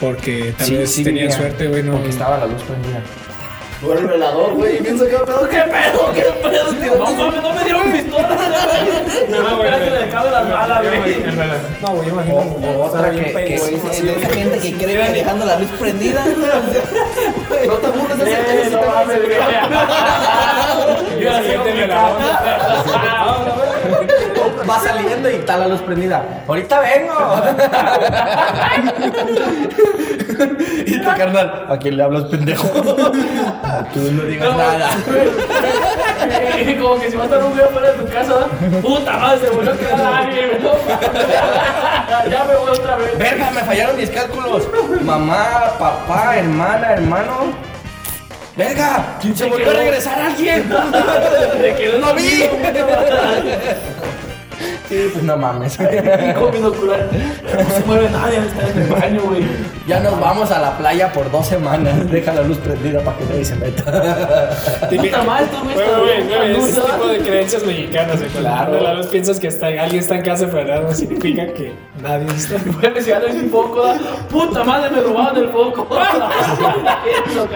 Porque tal Sí, vez sí tenía suerte, güey. No, Porque estaba la luz prendida. Tú eres velador, güey. Y pienso que pedo, ¿qué pedo? ¿Qué pedo, tío? No mames, no me dieron pistola. No, güey. que le cabe las balas, güey. No, güey, imagino. Otra que, esa gente que cree que dejando la luz prendida. No te burles de ese Eh, ese no tema. mames, güey. Yo onda. Va saliendo y está la luz prendida. Ahorita vengo. y tu carnal, ¿a quién le hablas, pendejo? Tú no digas nada. Y como que si va a estar un video fuera de tu casa, puta madre, se volvió a quedar alguien, ¿no? Ya me voy otra vez. Verga, me fallaron mis cálculos. Mamá, papá, hermana, hermano. Verga, se volvió a regresar alguien. No vi. Sí, pues no mames. Con binocular. No se mueve nadie, está en el baño, güey. Ya nos vamos a la playa por dos semanas. Deja la luz prendida para que nadie se meta. Puta madre, tú, güey, Güey, güey, está ese ¿no? tipo de creencias mexicanas, güey. Claro. De la luz piensas que está, alguien está en casa, pero nada, no significa que nadie está. Güey, si no es mi foco, ¿da? puta madre, me robaron el foco.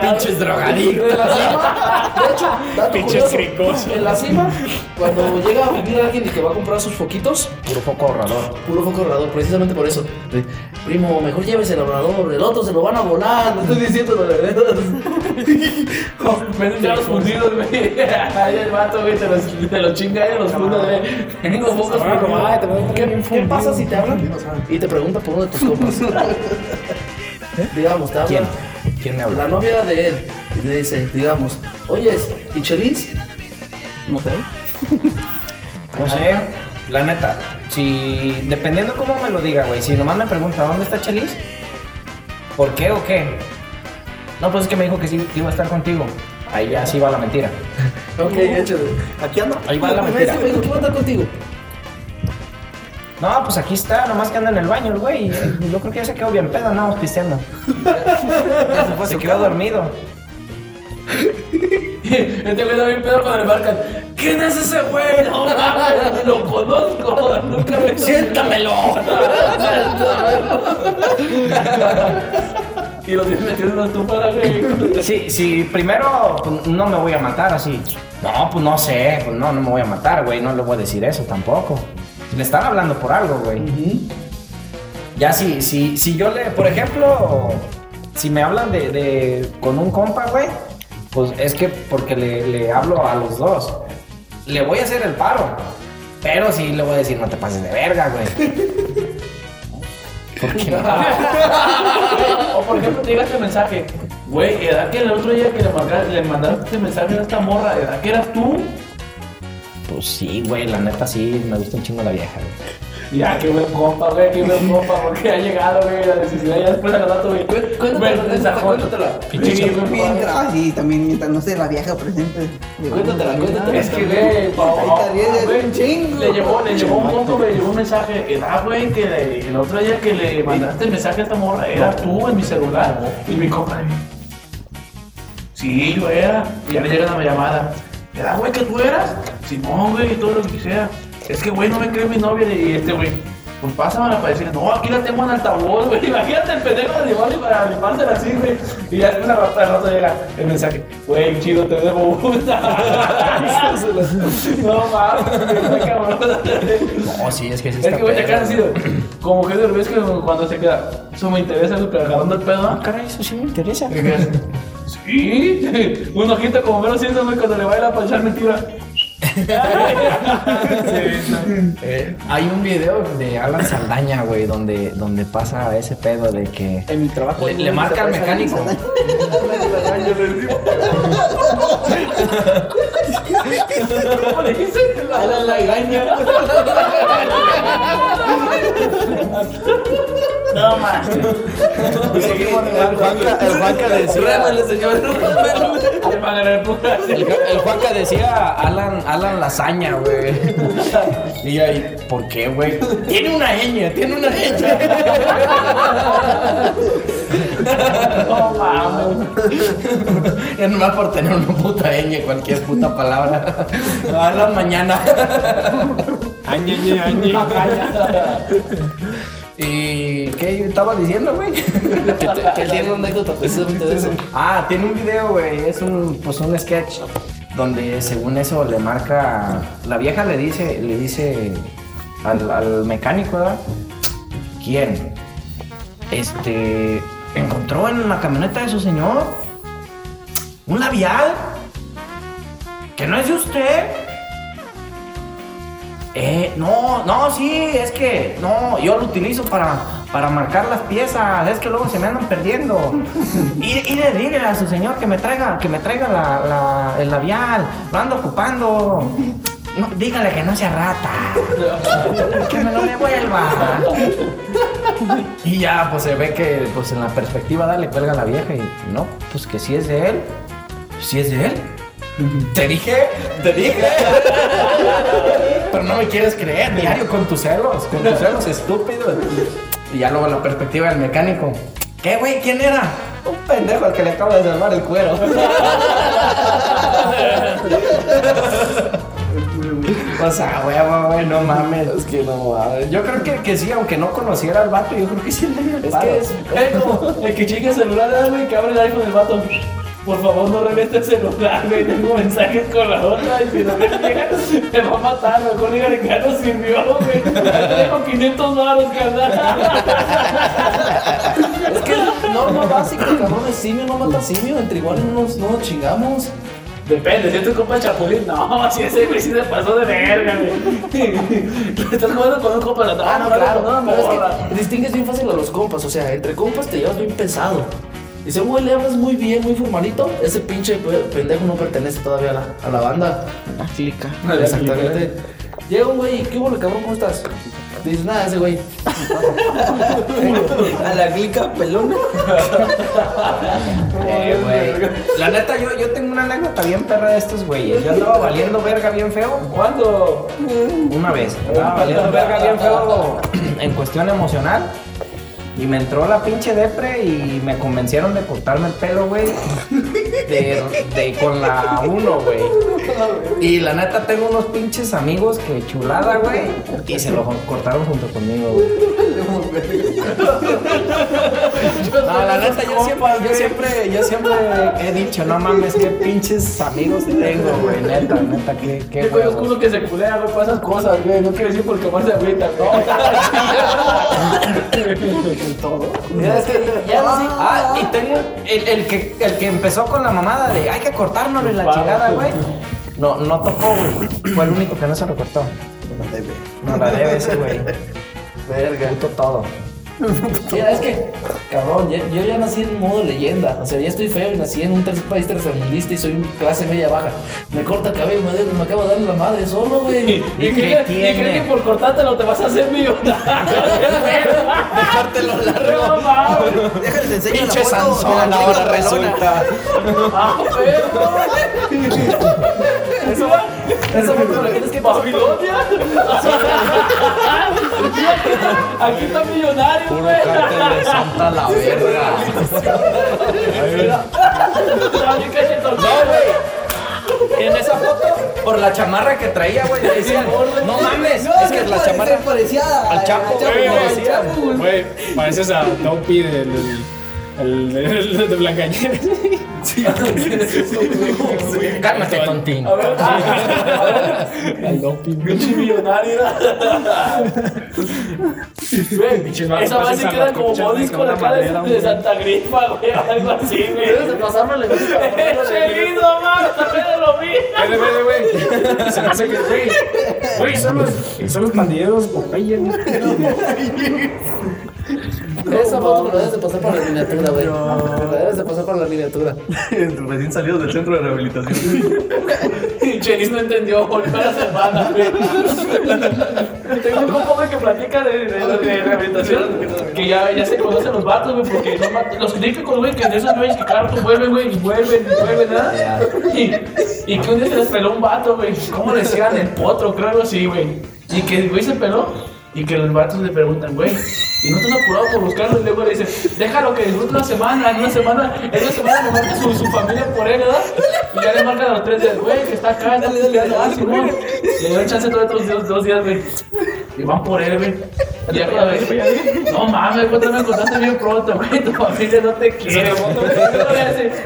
Pinches drogadictos. De la cima, de hecho, Pinches curioso. En la cima, cuando llega a vivir alguien y que va a comprar sus foquitos, Puro foco ahorrador. puro foco ahorrador, precisamente por eso. Primo, mejor llévese el ahorrador, el otro se lo van a volar, no estoy diciendo la verdad. Venden ya los fundidos, güey. Ahí el vato, güey, te los, te los chinga ahí los fundos, güey. A ¿Qué, ¿Qué pasa si te hablan y te preguntan por uno de tus compas? Digamos, te hablan. ¿Quién? ¿Quién me La habla? novia de él y le dice, digamos, oye, ¿y Chelis? No sé. No sé, la neta. Si, dependiendo cómo me lo diga, güey. Si nomás me pregunta, ¿dónde está Chelis? ¿Por qué o qué? No, pues es que me dijo que sí que iba a estar contigo. Ahí ya sí va la mentira. Ok, échale. Aquí ando. Ahí va la Me mentira. "Oye, ¿qué va a estar contigo? No, pues aquí está, nomás que anda en el baño el güey. y Yo creo que ya se quedó bien pedo, andamos pisteando. se quedó dormido. Este güey está bien pedo cuando le marcan. ¿Quién es ese güey? No mames, lo conozco. Nunca me ¡Siéntamelo! Y lo tienes metido en una estufa, güey. Sí, sí, primero pues, no me voy a matar así. No, pues no sé, pues no, no me voy a matar, güey, no le voy a decir eso tampoco. Le están hablando por algo, güey. Ya si, si, si yo le, por ejemplo, si me hablan de, de con un compa, güey, pues es que porque le, le hablo a los dos. Le voy a hacer el paro. Pero sí le voy a decir, no te pases de verga, güey. Porque no. O por ejemplo, te llega este mensaje. Güey, ¿edad que el otro día que le, le mandaste este mensaje a esta morra, ¿edad que eras tú? Pues sí, güey, la neta sí, me gusta un chingo la vieja, güey. Ya, qué buen compa, güey, qué buen compa, porque ha llegado, güey, la necesidad ya después de rato, güey. Cuéntatela, cuéntatela, ah, sí, también mientras no sé la vieja presente. Cuéntatela, cuéntatela. Es que, güey, pa- chingo. Le llevó, le llevó un compa, me llevó un mensaje. Edad, güey, que le- el otro día que le mandaste el mensaje a esta morra, era tú en mi celular. Y mi compa le sí, yo era. Y ya le llega la llamada. ¿Edad, güey, que tú eras? Simón, güey, y todo lo que quisiera. Es que, güey, no me cree mi novia. Y este, güey, pues pásamela para decirle, no, aquí la tengo en altavoz, güey. Imagínate el pendejo de llevarle para limársela así, güey. Y ya después al rato, al rato llega el mensaje, güey, chido, te debo una. no mames, cabrón. No, sí, es que sí Es está que, güey, quedas así, de- como que ves que cuando se queda, eso me interesa, pero agarrando el pedo, ¿no? Caray, eso sí me interesa. ¿Qué? Sí, un ojito como menos siento, güey, cuando le baila para echar mentira. Eh, hay un video de Alan Saldaña, güey, donde, donde pasa ese pedo de que En mi trabajo. le, le marca al mecánico. ¿Cómo le dices? Alan la engaña. No. El Juanca, decía. El, Juanca decía Alan, Alan Lasaña, güey. Y ahí, ¿por qué, güey? Tiene una ñ, tiene una ñ. No. Es nomás por tener una puta ñ, cualquier puta palabra. Alan mañana. Añe, añe, ¿Y qué estaba diciendo, güey? Que tiene una anécdota precisamente de eso. Ah, tiene un video, güey. Es un, pues un sketch donde según eso le marca. La vieja le dice, le dice al, al mecánico, ¿verdad? ¿Quién? Este. Encontró en la camioneta de su señor un labial que no es de usted. Eh, no, no, sí, es que, no, yo lo utilizo para, para marcar las piezas, es que luego se me andan perdiendo. Y, le dile a su señor que me traiga, que me traiga la, la- el labial, lo ando ocupando. No, dígale que no sea rata, que me lo devuelva. Y ya, pues se ve que, pues en la perspectiva, dale, cuelga a la vieja y no, pues que si es de él, si es de él. Te dije, te dije. Pero no me quieres creer, diario con tus celos, con tus celos estúpidos. Y ya luego la perspectiva del mecánico. ¿Qué, güey? ¿Quién era? Un pendejo al que le acabo de salvar el cuero. O sea, güey, güey, no mames. Es que no mames. Yo creo que, que sí, aunque no conociera al vato, yo creo que sí le dio el Es paro. que es. Es como el que chinga el celular, ah, güey, que abre el iPhone del vato. Por favor, no reviente el celular, güey. Tengo mensajes con la otra y si no me llega, te va a matar. Mejor dígale que ya no sirvió, güey. Te dejo 500 baros, carnal. Es que es norma básica, cabrón. El simio no mata simio. Entre iguales no nos, no nos chingamos. Depende, si es tu compa Chapulín, no, si ese güey sí se pasó de verga, güey. Estás jugando con un compa Ah, no, claro. no, es que distingues bien fácil a los compas. O sea, entre compas te llevas bien pesado. Un güey le hablas muy bien, muy formalito, ese pinche pe- pendejo no pertenece todavía a la, a la banda. La clica. Exactamente. Llega un güey, ¿qué hubo, cabrón? ¿Cómo estás? Dices, nada, ese güey. A la clica pelona. Eh, güey. La neta, yo, yo tengo una anécdota bien perra de estos güeyes. Yo andaba valiendo verga bien feo. ¿Cuándo? Una vez. Andaba valiendo verga bien feo en cuestión emocional. Y me entró la pinche depre y me convencieron de cortarme el pelo, güey. De, de- con la 1, güey. Y la neta tengo unos pinches amigos que chulada, güey. Y se lo cortaron junto conmigo, güey. No, la neta, yo siempre, yo siempre, yo siempre he dicho, no mames, qué pinches amigos tengo, güey. Neta, neta, qué, qué Yo conozco uno que se culea, güey, por esas cosas, güey. No quiero decir porque más se agüita, ¿no? Es que ya no sé. Ah, y tengo el, el que, el que empezó con la mamada de hay que cortárnoslo y la chingada, güey. No, no tocó, güey. Fue el único que no se lo cortó. No la debe ese, güey. Verga. Puto todo. Mira, es que, cabrón, ya- yo ya nací en modo leyenda. O sea, ya estoy feo y nací en un tercer país tercermundista y soy un clase media baja. Me corta el cabello, me, me acabo de dar la madre solo, güey. Y cree que, y cree que por cortártelo te vas a hacer millonario. Dejártelo largo. No. Déjale, te enseño la Pinche foto. Sansón la ahora resulta. Ah, perro. Eso, eso fue lo que tienes que pasar. Babilonia. Aquí está millonario, Puro güey. cártel de Santa la verga. Bien cachetón. En esa foto, por la chamarra que traía, güey, le decían, no mames, No, es que la chamarra parecía al Chapo, güey, güey. Güey, pareces a del, del- El de, el de Blancanieves. Cálmate, tontín. A ver, pinche millonario. Güey, esa base queda como modis con la cara de, Santa Grifa, güey, algo así, Debes de güey. pasarme la música. ¡Che lindo, mano! También lo vi. Vete, vete, güey. Se me hace que, güey. Güey, son los, son los pandilleros Popeye. ¿no? Esa foto me la debes de pasar por la miniatura, güey. Me la debes de pasar por la miniatura. Recién salido del centro de rehabilitación. Y Chelis no entendió, volvió a la semana, güey. Tengo un compa, güey, que platica de, de, de rehabilitación, que ya, ya se conocen los vatos, güey, porque los, típicos, güey, que de esos güeyes que cada rato vuelven, güey, y vuelven, y vuelven, ¿verdad? Y, y que un día se les peló un vato, güey, ¿cómo le decían? El potro, creo algo así, güey. Y que el güey se peló, y que los vatos le preguntan, güey, y no estás apurado por buscarlo, y luego le dicen, déjalo que disfrute una semana, en una semana, en una semana le marca su, su familia por él, ¿verdad? Y ya le marcan a los tres días, güey, que está acá, está estudiando, ah, Simón. Le doy chance todos estos días, dos días, güey. Y güey. Ya cada vez, no mames, cuéntame, me contaste bien pronto, güey, tu familia no te quiere, güey.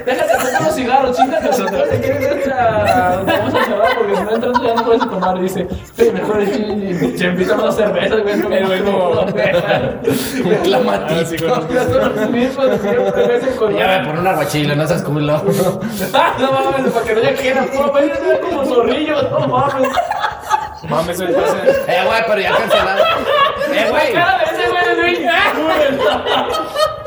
Déjate hacer unos cigarros, chingate, si no te quieres ver a... Vamos a cerrar porque si no entras ya no puedes tomar, dice. Sí, mejor es que se invitan unas cervezas, güey, no me no, Reclamatito. los mismos, siempre ves el color. Ya me pon un aguachile, no seas culo. Ah, no mames, para que no haya quieran, puro güey, como zorrillo, no mames. Mames, pase. Eh, güey, pero ya cancelaron. Eh, güey. Güey, güey.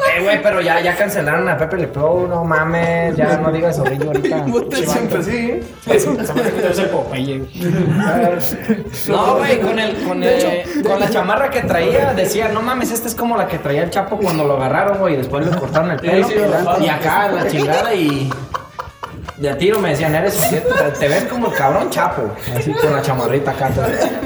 Eh, güey, pero ya, ya cancelaron a Pepe Le Pew, no mames. Ya no digas zorrillo ahorita. Siempre sí. Debe ser Popeye. No, güey, con el, con el, con la chamarra que traía, decía, no mames, esta es como la que traía el Chapo cuando lo agarraron, güey, y después le cortaron el pelo. Y acá la chingada y. De a tiro me decían, eres te ves como el cabrón Chapo. Así con la chamarrita acá.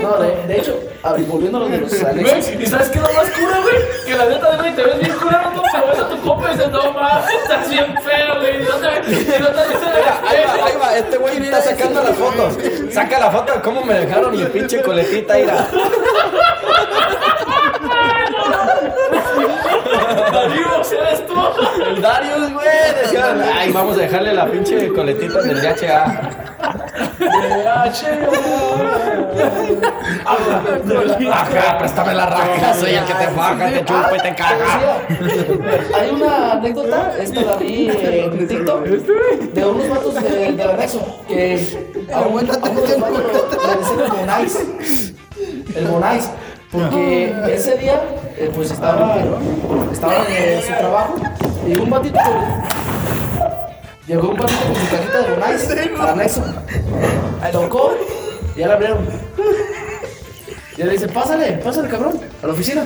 No, de, de hecho, a ver, volviendo a lo de los ¿y sabes qué es lo más cura, güey? Que la neta, güey, te ves bien cura, no pero ves a tu compa y dices, no mames, estás bien feo, güey. Y no te y no te dice Ahí va, ahí va, este güey está sacando las fotos. Saca la foto de cómo me dejaron y el pinche coletita, ira. Darío, eres tú. El Darius, güey, decían, ay, vamos a dejarle la pinche coletita del DHA. Ajá, préstame la raja, soy el que te faja, te chupa y te caga. Hay una anécdota, esta la vi en TikTok, de unos vatos de- del anexo que a un de vatos le decían el Bonais. El Bonais. Porque ese día, eh, pues estaba, estaba en su trabajo y llegó un batito con, llegó un batito con su cajita de Bonais al anexo. Tocó y ya la abrieron. Y le dice, pásale, pásale, cabrón, a la oficina.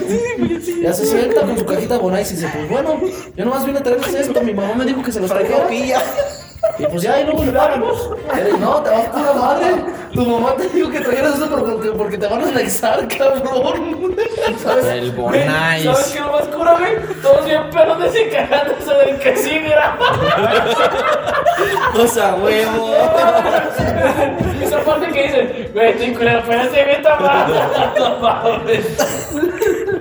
Ya se sienta con su cajita de Bonais y dice, pues bueno, yo nomás vine a traerles esto, mi mamá me dijo que se los trajera. Y pues ya, y luego le pagamos. No, te vas a pura madre. Tu mamá te dijo que trajeras eso porque, porque te van a anexar, cabrón. ¿Sabes? El Güey, ¿Sabes Bonais. qué es lo más cura, güey? Todos bien perros desencajándose del que sí graba. Cosa huevo. Esa parte que dicen, güey, estoy culero, pero ese güey está mal. No mames.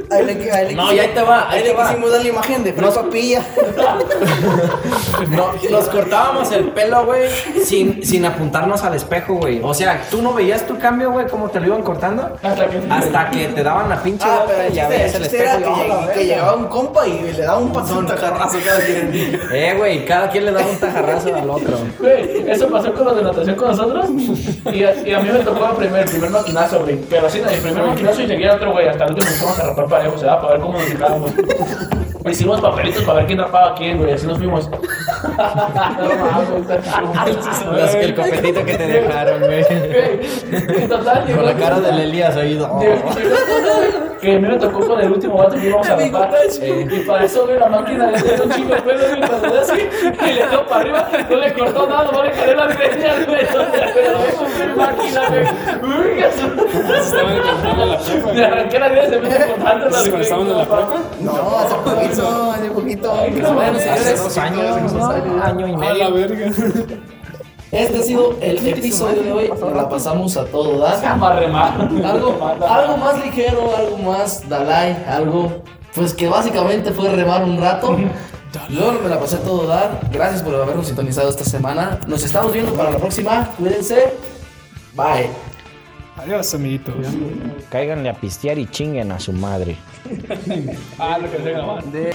Ahí le, ahí le No, y ahí te va, ahí Ahí te le va. quisimos dar la imagen de Fray Papilla. No, nos cortábamos el pelo, güey, sin, sin apuntarnos al espejo, güey. O sea, tú no veías tu cambio, güey, cómo te lo iban cortando. Hasta que Hasta que te daban la pinche Ah, pero ya veías el espejo. que, y, "Oh, la lleg- que verga". llegaba un compa y le daba un pasón, un tajarrazo cada quien. Eh, güey, cada quien le daba un tajarrazo al otro. Güey, eso pasó con los de natación con nosotros. Y a, y a mí me tocó el primer, el primer maquinazo, güey. Pero así, el primer maquinazo y seguía otro, güey. Hasta el último nos fuimos a rapar parejo, o sea, para ver cómo nos dejábamos. Hicimos papelitos para ver quién rapaba a quién, güey. Así nos fuimos. No. Las- el copetito que te dejaron, güey. Güey, Total, Con la cara del Elías ahí. oh. Que a mí me tocó con el último vato que íbamos a rapar. Y para eso, güey, la máquina le dio un chingo de pelo, cuando le así, y le dio para arriba, no le cortó nada, no le las greñas, güey. Pero lo con máquina, güey. Uy, eso. La. Le arranqué la greña, se me hizo cortando las ¿Cuando estaban en la prepa? No, hace poquito, hace poquito. Hace dos años, año y A la medio. verga. Este ha sido el episodio de hoy. Nos la pasamos a todo dar. Algo, algo más ligero, algo más Dalai, algo pues que básicamente fue remar un rato. Yo me la pasé a todo dar. Gracias por habernos sintonizado esta semana. Nos estamos viendo para la próxima. Cuídense. Bye. Adiós, amiguitos. Cáiganle a pistear y chinguen a su madre. Ah, lo que. De-